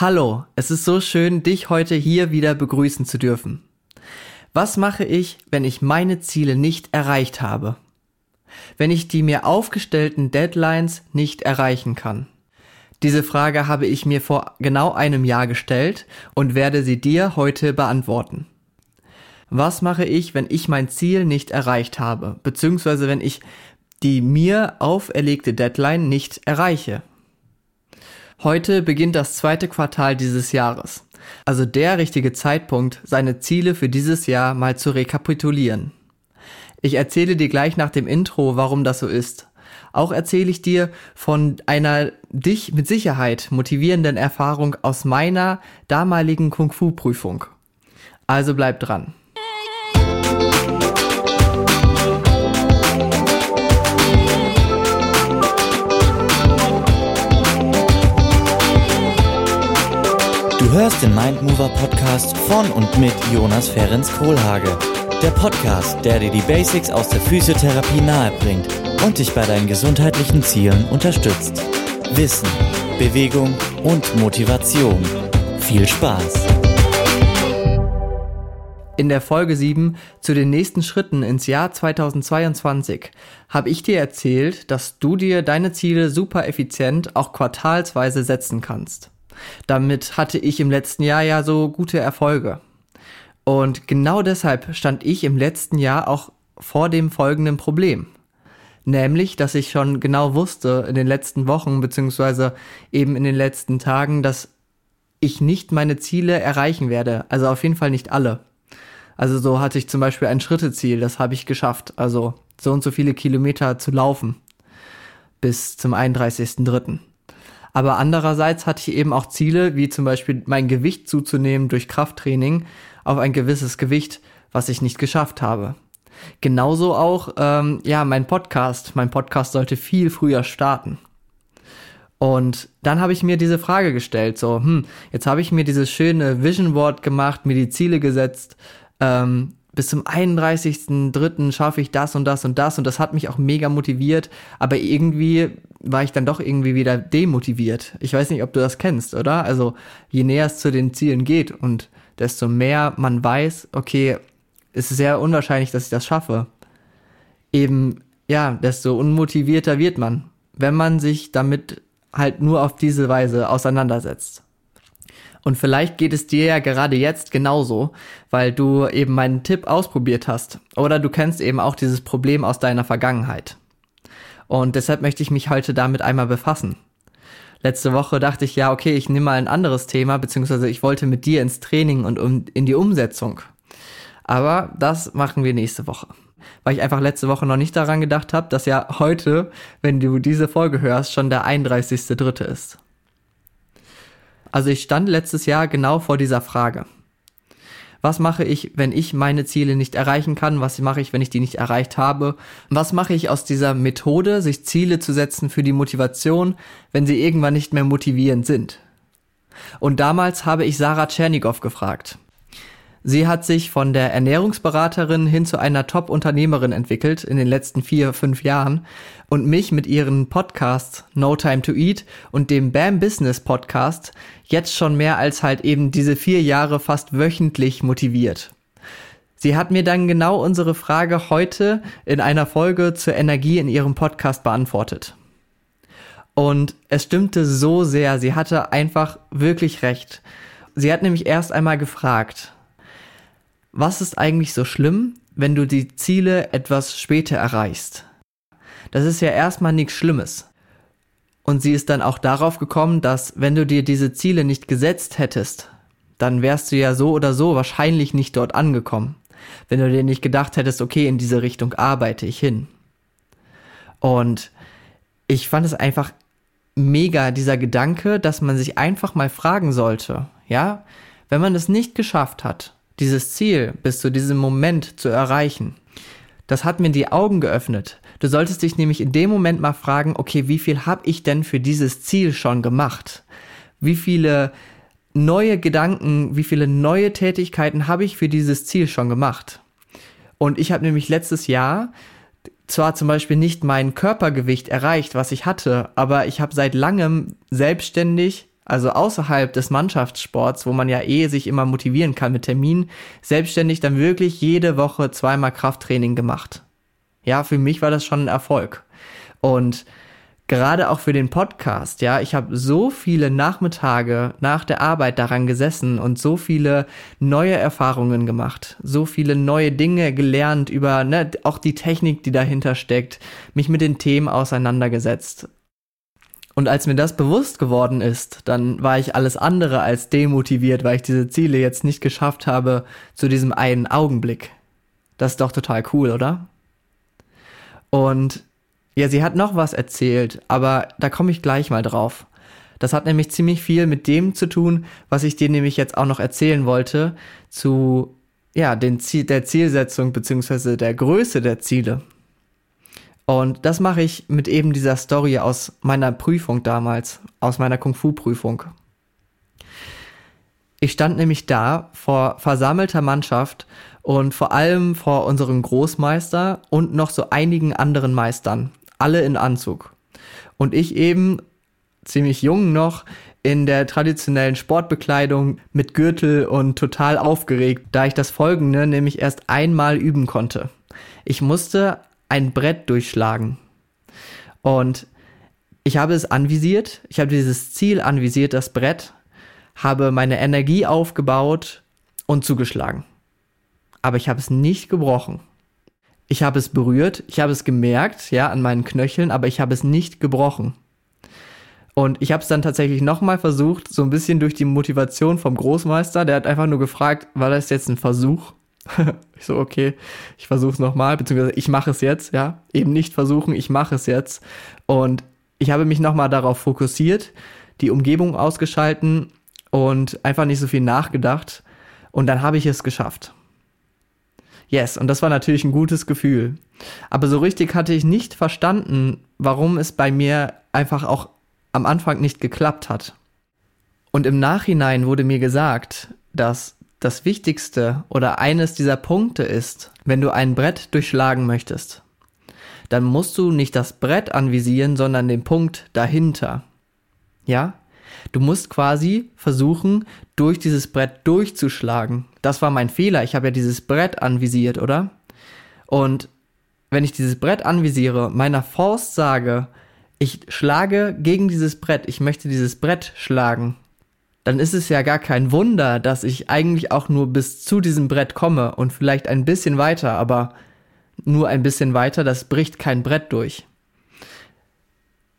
Hallo, es ist so schön, dich heute hier wieder begrüßen zu dürfen. Was mache ich, wenn ich meine Ziele nicht erreicht habe? Wenn ich die mir aufgestellten Deadlines nicht erreichen kann? Diese Frage habe ich mir vor genau einem Jahr gestellt und werde sie dir heute beantworten. Was mache ich, wenn ich mein Ziel nicht erreicht habe, beziehungsweise wenn ich die mir auferlegte Deadline nicht erreiche? Heute beginnt das zweite Quartal dieses Jahres, also der richtige Zeitpunkt, seine Ziele für dieses Jahr mal zu rekapitulieren. Ich erzähle dir gleich nach dem Intro, warum das so ist. Auch erzähle ich dir von einer dich mit Sicherheit motivierenden Erfahrung aus meiner damaligen Kung-Fu-Prüfung. Also bleib dran. Du hörst den Mindmover Podcast von und mit Jonas Ferens Kohlhage. Der Podcast, der dir die Basics aus der Physiotherapie nahebringt und dich bei deinen gesundheitlichen Zielen unterstützt. Wissen, Bewegung und Motivation. Viel Spaß! In der Folge 7 zu den nächsten Schritten ins Jahr 2022 habe ich dir erzählt, dass du dir deine Ziele super effizient auch quartalsweise setzen kannst. Damit hatte ich im letzten Jahr ja so gute Erfolge. Und genau deshalb stand ich im letzten Jahr auch vor dem folgenden Problem. Nämlich, dass ich schon genau wusste in den letzten Wochen beziehungsweise eben in den letzten Tagen, dass ich nicht meine Ziele erreichen werde. Also auf jeden Fall nicht alle. Also so hatte ich zum Beispiel ein Schritteziel, das habe ich geschafft. Also so und so viele Kilometer zu laufen bis zum 31.3. Aber andererseits hatte ich eben auch Ziele, wie zum Beispiel mein Gewicht zuzunehmen durch Krafttraining auf ein gewisses Gewicht, was ich nicht geschafft habe. Genauso auch, ähm, ja, mein Podcast. Mein Podcast sollte viel früher starten. Und dann habe ich mir diese Frage gestellt, so, hm, jetzt habe ich mir dieses schöne Vision Board gemacht, mir die Ziele gesetzt, ähm, bis zum 31.03. schaffe ich das und das und das und das hat mich auch mega motiviert, aber irgendwie war ich dann doch irgendwie wieder demotiviert. Ich weiß nicht, ob du das kennst, oder? Also je näher es zu den Zielen geht und desto mehr man weiß, okay, es ist sehr unwahrscheinlich, dass ich das schaffe, eben ja, desto unmotivierter wird man, wenn man sich damit halt nur auf diese Weise auseinandersetzt. Und vielleicht geht es dir ja gerade jetzt genauso, weil du eben meinen Tipp ausprobiert hast. Oder du kennst eben auch dieses Problem aus deiner Vergangenheit. Und deshalb möchte ich mich heute damit einmal befassen. Letzte Woche dachte ich, ja, okay, ich nehme mal ein anderes Thema, beziehungsweise ich wollte mit dir ins Training und um, in die Umsetzung. Aber das machen wir nächste Woche. Weil ich einfach letzte Woche noch nicht daran gedacht habe, dass ja heute, wenn du diese Folge hörst, schon der 31.3. ist. Also ich stand letztes Jahr genau vor dieser Frage. Was mache ich, wenn ich meine Ziele nicht erreichen kann? Was mache ich, wenn ich die nicht erreicht habe? Was mache ich aus dieser Methode, sich Ziele zu setzen für die Motivation, wenn sie irgendwann nicht mehr motivierend sind? Und damals habe ich Sarah Tschernigow gefragt. Sie hat sich von der Ernährungsberaterin hin zu einer Top-Unternehmerin entwickelt in den letzten vier, fünf Jahren und mich mit ihren Podcasts No Time to Eat und dem BAM Business Podcast jetzt schon mehr als halt eben diese vier Jahre fast wöchentlich motiviert. Sie hat mir dann genau unsere Frage heute in einer Folge zur Energie in ihrem Podcast beantwortet. Und es stimmte so sehr, sie hatte einfach wirklich recht. Sie hat nämlich erst einmal gefragt, was ist eigentlich so schlimm, wenn du die Ziele etwas später erreichst? Das ist ja erstmal nichts Schlimmes. Und sie ist dann auch darauf gekommen, dass wenn du dir diese Ziele nicht gesetzt hättest, dann wärst du ja so oder so wahrscheinlich nicht dort angekommen. Wenn du dir nicht gedacht hättest, okay, in diese Richtung arbeite ich hin. Und ich fand es einfach mega, dieser Gedanke, dass man sich einfach mal fragen sollte, ja, wenn man es nicht geschafft hat, dieses Ziel bis zu diesem Moment zu erreichen, das hat mir die Augen geöffnet. Du solltest dich nämlich in dem Moment mal fragen, okay, wie viel habe ich denn für dieses Ziel schon gemacht? Wie viele neue Gedanken, wie viele neue Tätigkeiten habe ich für dieses Ziel schon gemacht? Und ich habe nämlich letztes Jahr zwar zum Beispiel nicht mein Körpergewicht erreicht, was ich hatte, aber ich habe seit langem selbstständig also außerhalb des Mannschaftssports, wo man ja eh sich immer motivieren kann mit Terminen, selbstständig dann wirklich jede Woche zweimal Krafttraining gemacht. Ja, für mich war das schon ein Erfolg. Und gerade auch für den Podcast, ja, ich habe so viele Nachmittage nach der Arbeit daran gesessen und so viele neue Erfahrungen gemacht, so viele neue Dinge gelernt über ne, auch die Technik, die dahinter steckt, mich mit den Themen auseinandergesetzt. Und als mir das bewusst geworden ist, dann war ich alles andere als demotiviert, weil ich diese Ziele jetzt nicht geschafft habe zu diesem einen Augenblick. Das ist doch total cool, oder? Und ja, sie hat noch was erzählt, aber da komme ich gleich mal drauf. Das hat nämlich ziemlich viel mit dem zu tun, was ich dir nämlich jetzt auch noch erzählen wollte, zu ja, den Ziel, der Zielsetzung beziehungsweise der Größe der Ziele. Und das mache ich mit eben dieser Story aus meiner Prüfung damals, aus meiner Kung-Fu-Prüfung. Ich stand nämlich da vor versammelter Mannschaft und vor allem vor unserem Großmeister und noch so einigen anderen Meistern alle in Anzug. Und ich eben, ziemlich jung noch, in der traditionellen Sportbekleidung mit Gürtel und total aufgeregt, da ich das folgende nämlich erst einmal üben konnte. Ich musste ein Brett durchschlagen. Und ich habe es anvisiert, ich habe dieses Ziel anvisiert, das Brett, habe meine Energie aufgebaut und zugeschlagen. Aber ich habe es nicht gebrochen. Ich habe es berührt, ich habe es gemerkt, ja, an meinen Knöcheln, aber ich habe es nicht gebrochen. Und ich habe es dann tatsächlich nochmal versucht, so ein bisschen durch die Motivation vom Großmeister. Der hat einfach nur gefragt, war das jetzt ein Versuch? ich so, okay, ich versuche es nochmal, beziehungsweise ich mache es jetzt, ja. Eben nicht versuchen, ich mache es jetzt. Und ich habe mich nochmal darauf fokussiert, die Umgebung ausgeschalten und einfach nicht so viel nachgedacht. Und dann habe ich es geschafft. Yes, und das war natürlich ein gutes Gefühl. Aber so richtig hatte ich nicht verstanden, warum es bei mir einfach auch am Anfang nicht geklappt hat. Und im Nachhinein wurde mir gesagt, dass das Wichtigste oder eines dieser Punkte ist, wenn du ein Brett durchschlagen möchtest, dann musst du nicht das Brett anvisieren, sondern den Punkt dahinter. Ja? Du musst quasi versuchen, durch dieses Brett durchzuschlagen. Das war mein Fehler. Ich habe ja dieses Brett anvisiert, oder? Und wenn ich dieses Brett anvisiere, meiner Faust sage, ich schlage gegen dieses Brett, ich möchte dieses Brett schlagen, dann ist es ja gar kein Wunder, dass ich eigentlich auch nur bis zu diesem Brett komme und vielleicht ein bisschen weiter, aber nur ein bisschen weiter, das bricht kein Brett durch.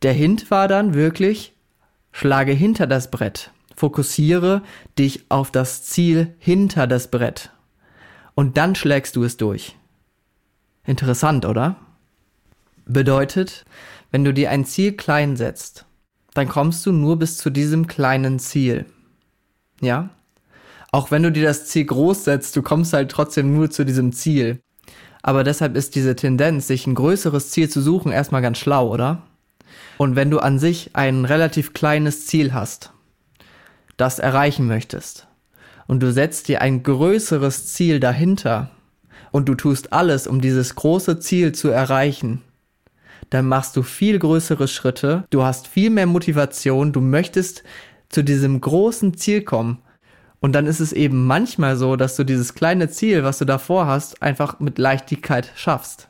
Der Hint war dann wirklich, Schlage hinter das Brett. Fokussiere dich auf das Ziel hinter das Brett. Und dann schlägst du es durch. Interessant, oder? Bedeutet, wenn du dir ein Ziel klein setzt, dann kommst du nur bis zu diesem kleinen Ziel. Ja? Auch wenn du dir das Ziel groß setzt, du kommst halt trotzdem nur zu diesem Ziel. Aber deshalb ist diese Tendenz, sich ein größeres Ziel zu suchen, erstmal ganz schlau, oder? Und wenn du an sich ein relativ kleines Ziel hast, das erreichen möchtest, und du setzt dir ein größeres Ziel dahinter, und du tust alles, um dieses große Ziel zu erreichen, dann machst du viel größere Schritte, du hast viel mehr Motivation, du möchtest zu diesem großen Ziel kommen. Und dann ist es eben manchmal so, dass du dieses kleine Ziel, was du davor hast, einfach mit Leichtigkeit schaffst.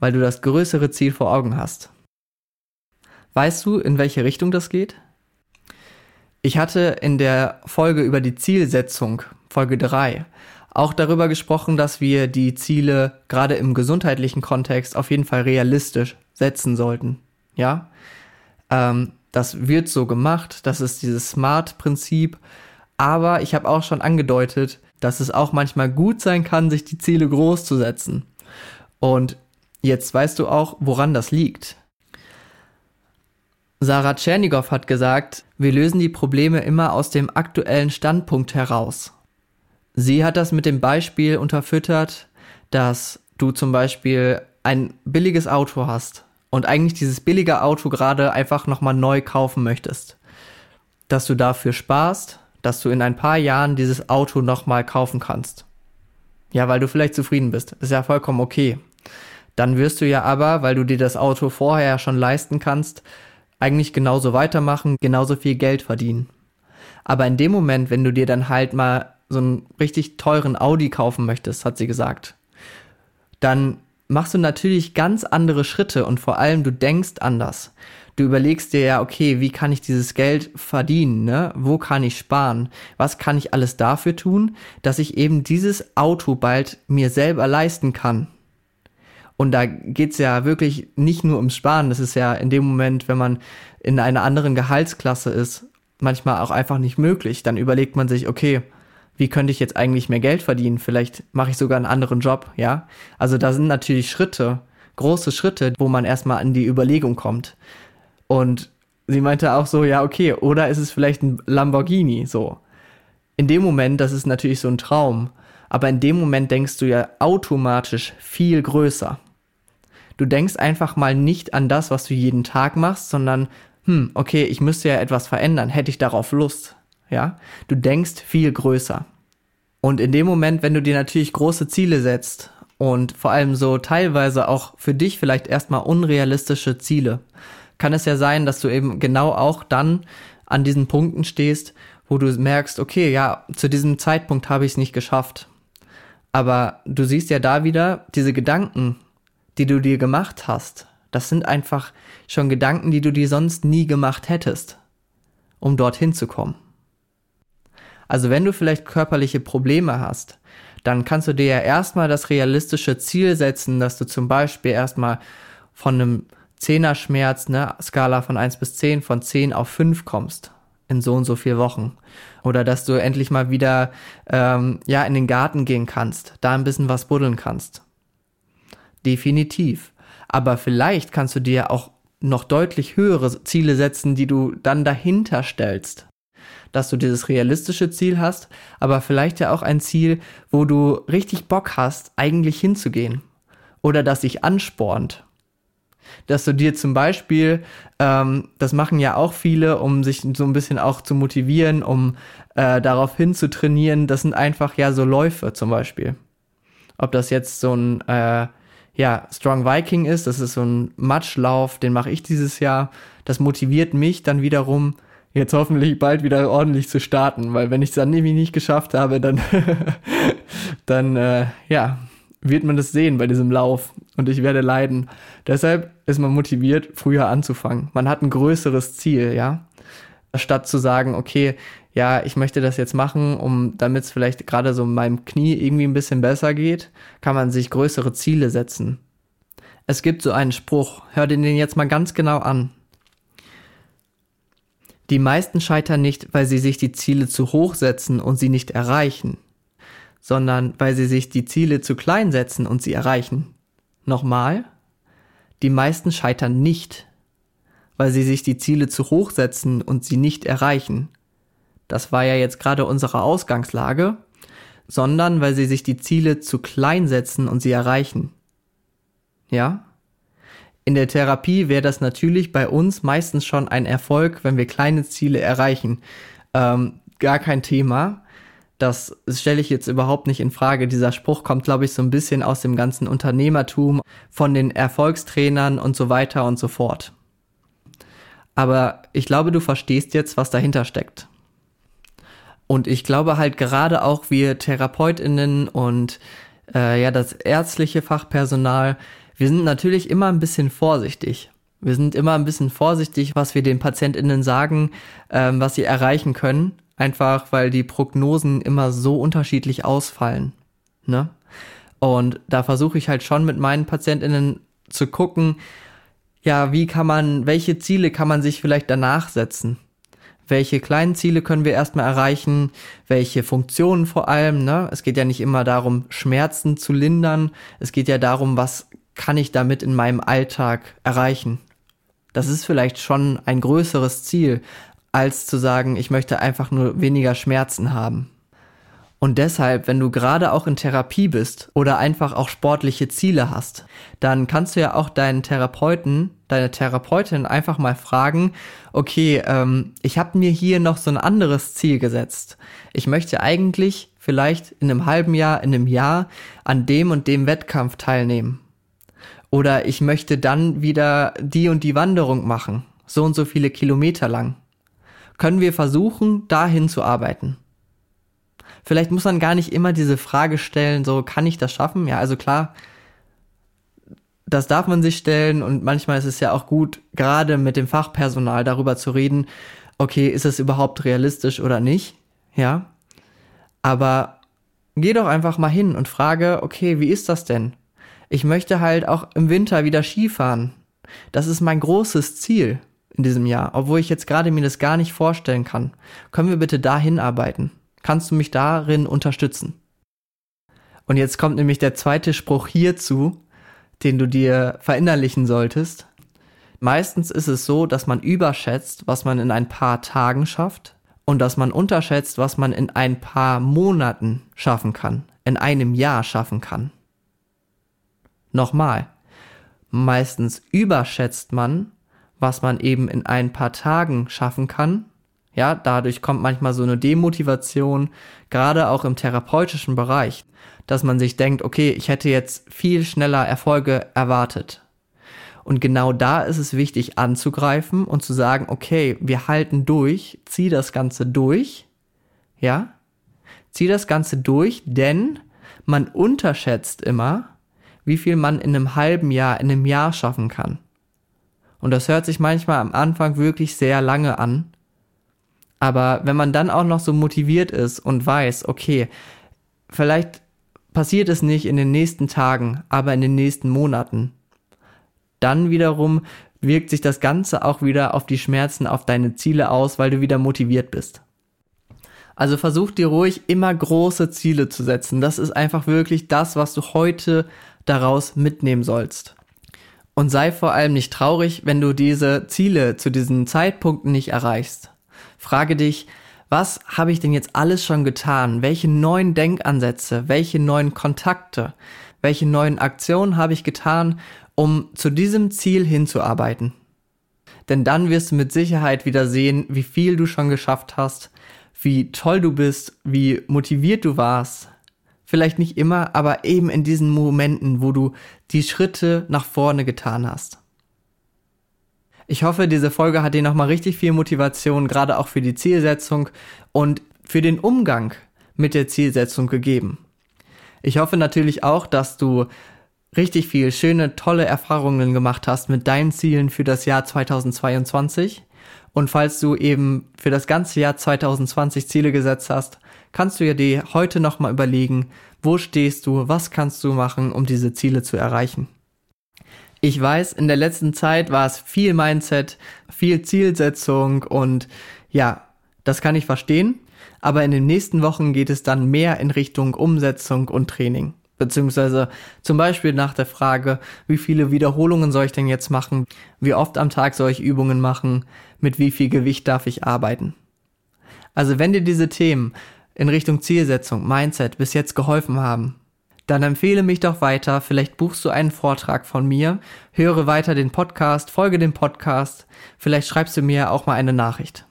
Weil du das größere Ziel vor Augen hast. Weißt du, in welche Richtung das geht? Ich hatte in der Folge über die Zielsetzung, Folge 3, auch darüber gesprochen, dass wir die Ziele gerade im gesundheitlichen Kontext auf jeden Fall realistisch setzen sollten. Ja, ähm, das wird so gemacht, das ist dieses Smart-Prinzip. Aber ich habe auch schon angedeutet, dass es auch manchmal gut sein kann, sich die Ziele groß zu setzen. Und jetzt weißt du auch, woran das liegt. Sarah Tschernigow hat gesagt, wir lösen die Probleme immer aus dem aktuellen Standpunkt heraus. Sie hat das mit dem Beispiel unterfüttert, dass du zum Beispiel ein billiges Auto hast und eigentlich dieses billige Auto gerade einfach nochmal neu kaufen möchtest. Dass du dafür sparst, dass du in ein paar Jahren dieses Auto nochmal kaufen kannst. Ja, weil du vielleicht zufrieden bist. Ist ja vollkommen okay. Dann wirst du ja aber, weil du dir das Auto vorher schon leisten kannst, eigentlich genauso weitermachen, genauso viel Geld verdienen. Aber in dem Moment, wenn du dir dann halt mal so einen richtig teuren Audi kaufen möchtest, hat sie gesagt, dann machst du natürlich ganz andere Schritte und vor allem du denkst anders. Du überlegst dir ja, okay, wie kann ich dieses Geld verdienen, ne? Wo kann ich sparen? Was kann ich alles dafür tun, dass ich eben dieses Auto bald mir selber leisten kann? Und da geht's ja wirklich nicht nur ums Sparen, das ist ja in dem Moment, wenn man in einer anderen Gehaltsklasse ist, manchmal auch einfach nicht möglich. Dann überlegt man sich, okay, wie könnte ich jetzt eigentlich mehr Geld verdienen? Vielleicht mache ich sogar einen anderen Job, ja? Also da sind natürlich Schritte, große Schritte, wo man erstmal an die Überlegung kommt. Und sie meinte auch so, ja, okay, oder ist es vielleicht ein Lamborghini, so. In dem Moment, das ist natürlich so ein Traum, aber in dem Moment denkst du ja automatisch viel größer. Du denkst einfach mal nicht an das, was du jeden Tag machst, sondern hm, okay, ich müsste ja etwas verändern, hätte ich darauf Lust, ja? Du denkst viel größer. Und in dem Moment, wenn du dir natürlich große Ziele setzt und vor allem so teilweise auch für dich vielleicht erstmal unrealistische Ziele, kann es ja sein, dass du eben genau auch dann an diesen Punkten stehst, wo du merkst, okay, ja, zu diesem Zeitpunkt habe ich es nicht geschafft. Aber du siehst ja da wieder diese Gedanken, die du dir gemacht hast, das sind einfach schon Gedanken, die du dir sonst nie gemacht hättest, um dorthin zu kommen. Also wenn du vielleicht körperliche Probleme hast, dann kannst du dir ja erstmal das realistische Ziel setzen, dass du zum Beispiel erstmal von einem Zehnerschmerz, ne, Skala von 1 bis 10, von 10 auf 5 kommst in so und so vier Wochen. Oder dass du endlich mal wieder ähm, ja in den Garten gehen kannst, da ein bisschen was buddeln kannst. Definitiv. Aber vielleicht kannst du dir auch noch deutlich höhere Ziele setzen, die du dann dahinter stellst. Dass du dieses realistische Ziel hast, aber vielleicht ja auch ein Ziel, wo du richtig Bock hast, eigentlich hinzugehen. Oder das sich anspornt. Dass du dir zum Beispiel, ähm, das machen ja auch viele, um sich so ein bisschen auch zu motivieren, um äh, darauf hin zu trainieren, das sind einfach ja so Läufe zum Beispiel. Ob das jetzt so ein äh, ja, Strong Viking ist. Das ist so ein Matschlauf, den mache ich dieses Jahr. Das motiviert mich dann wiederum, jetzt hoffentlich bald wieder ordentlich zu starten, weil wenn ich es dann nämlich nicht geschafft habe, dann, dann äh, ja, wird man das sehen bei diesem Lauf und ich werde leiden. Deshalb ist man motiviert, früher anzufangen. Man hat ein größeres Ziel, ja. Statt zu sagen, okay, ja, ich möchte das jetzt machen, um damit es vielleicht gerade so meinem Knie irgendwie ein bisschen besser geht, kann man sich größere Ziele setzen. Es gibt so einen Spruch, hör dir den jetzt mal ganz genau an. Die meisten scheitern nicht, weil sie sich die Ziele zu hoch setzen und sie nicht erreichen, sondern weil sie sich die Ziele zu klein setzen und sie erreichen. Nochmal. Die meisten scheitern nicht, weil sie sich die Ziele zu hoch setzen und sie nicht erreichen, das war ja jetzt gerade unsere Ausgangslage, sondern weil sie sich die Ziele zu klein setzen und sie erreichen. Ja? In der Therapie wäre das natürlich bei uns meistens schon ein Erfolg, wenn wir kleine Ziele erreichen. Ähm, gar kein Thema. Das stelle ich jetzt überhaupt nicht in Frage. Dieser Spruch kommt, glaube ich, so ein bisschen aus dem ganzen Unternehmertum, von den Erfolgstrainern und so weiter und so fort. Aber ich glaube, du verstehst jetzt, was dahinter steckt. Und ich glaube halt gerade auch wir TherapeutInnen und äh, ja, das ärztliche Fachpersonal, wir sind natürlich immer ein bisschen vorsichtig. Wir sind immer ein bisschen vorsichtig, was wir den PatientInnen sagen, ähm, was sie erreichen können. Einfach weil die Prognosen immer so unterschiedlich ausfallen. Ne? Und da versuche ich halt schon mit meinen PatientInnen zu gucken, ja, wie kann man, welche Ziele kann man sich vielleicht danach setzen? welche kleinen Ziele können wir erstmal erreichen, welche Funktionen vor allem. Ne? Es geht ja nicht immer darum, Schmerzen zu lindern, es geht ja darum, was kann ich damit in meinem Alltag erreichen. Das ist vielleicht schon ein größeres Ziel, als zu sagen, ich möchte einfach nur weniger Schmerzen haben. Und deshalb, wenn du gerade auch in Therapie bist oder einfach auch sportliche Ziele hast, dann kannst du ja auch deinen Therapeuten, deine Therapeutin einfach mal fragen, okay, ähm, ich habe mir hier noch so ein anderes Ziel gesetzt. Ich möchte eigentlich vielleicht in einem halben Jahr, in einem Jahr an dem und dem Wettkampf teilnehmen. Oder ich möchte dann wieder die und die Wanderung machen. so und so viele Kilometer lang, können wir versuchen, dahin zu arbeiten. Vielleicht muss man gar nicht immer diese Frage stellen, so kann ich das schaffen? Ja, also klar, das darf man sich stellen und manchmal ist es ja auch gut, gerade mit dem Fachpersonal darüber zu reden, okay, ist es überhaupt realistisch oder nicht? Ja. Aber geh doch einfach mal hin und frage, okay, wie ist das denn? Ich möchte halt auch im Winter wieder Skifahren. Das ist mein großes Ziel in diesem Jahr, obwohl ich jetzt gerade mir das gar nicht vorstellen kann. Können wir bitte dahin arbeiten? Kannst du mich darin unterstützen? Und jetzt kommt nämlich der zweite Spruch hierzu, den du dir verinnerlichen solltest. Meistens ist es so, dass man überschätzt, was man in ein paar Tagen schafft und dass man unterschätzt, was man in ein paar Monaten schaffen kann, in einem Jahr schaffen kann. Nochmal, meistens überschätzt man, was man eben in ein paar Tagen schaffen kann. Ja, dadurch kommt manchmal so eine Demotivation, gerade auch im therapeutischen Bereich, dass man sich denkt, okay, ich hätte jetzt viel schneller Erfolge erwartet. Und genau da ist es wichtig anzugreifen und zu sagen, okay, wir halten durch, zieh das Ganze durch, ja, zieh das Ganze durch, denn man unterschätzt immer, wie viel man in einem halben Jahr, in einem Jahr schaffen kann. Und das hört sich manchmal am Anfang wirklich sehr lange an. Aber wenn man dann auch noch so motiviert ist und weiß, okay, vielleicht passiert es nicht in den nächsten Tagen, aber in den nächsten Monaten, dann wiederum wirkt sich das Ganze auch wieder auf die Schmerzen, auf deine Ziele aus, weil du wieder motiviert bist. Also versuch dir ruhig immer große Ziele zu setzen. Das ist einfach wirklich das, was du heute daraus mitnehmen sollst. Und sei vor allem nicht traurig, wenn du diese Ziele zu diesen Zeitpunkten nicht erreichst. Frage dich, was habe ich denn jetzt alles schon getan? Welche neuen Denkansätze, welche neuen Kontakte, welche neuen Aktionen habe ich getan, um zu diesem Ziel hinzuarbeiten? Denn dann wirst du mit Sicherheit wieder sehen, wie viel du schon geschafft hast, wie toll du bist, wie motiviert du warst. Vielleicht nicht immer, aber eben in diesen Momenten, wo du die Schritte nach vorne getan hast. Ich hoffe, diese Folge hat dir nochmal richtig viel Motivation, gerade auch für die Zielsetzung und für den Umgang mit der Zielsetzung gegeben. Ich hoffe natürlich auch, dass du richtig viel schöne, tolle Erfahrungen gemacht hast mit deinen Zielen für das Jahr 2022. Und falls du eben für das ganze Jahr 2020 Ziele gesetzt hast, kannst du ja dir heute nochmal überlegen, wo stehst du, was kannst du machen, um diese Ziele zu erreichen. Ich weiß, in der letzten Zeit war es viel Mindset, viel Zielsetzung und ja, das kann ich verstehen. Aber in den nächsten Wochen geht es dann mehr in Richtung Umsetzung und Training. Beziehungsweise zum Beispiel nach der Frage, wie viele Wiederholungen soll ich denn jetzt machen? Wie oft am Tag soll ich Übungen machen? Mit wie viel Gewicht darf ich arbeiten? Also wenn dir diese Themen in Richtung Zielsetzung, Mindset bis jetzt geholfen haben, dann empfehle mich doch weiter. Vielleicht buchst du einen Vortrag von mir, höre weiter den Podcast, folge dem Podcast. Vielleicht schreibst du mir auch mal eine Nachricht.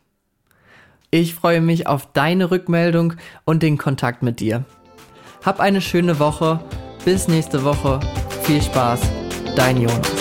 Ich freue mich auf deine Rückmeldung und den Kontakt mit dir. Hab eine schöne Woche. Bis nächste Woche. Viel Spaß. Dein Jonas.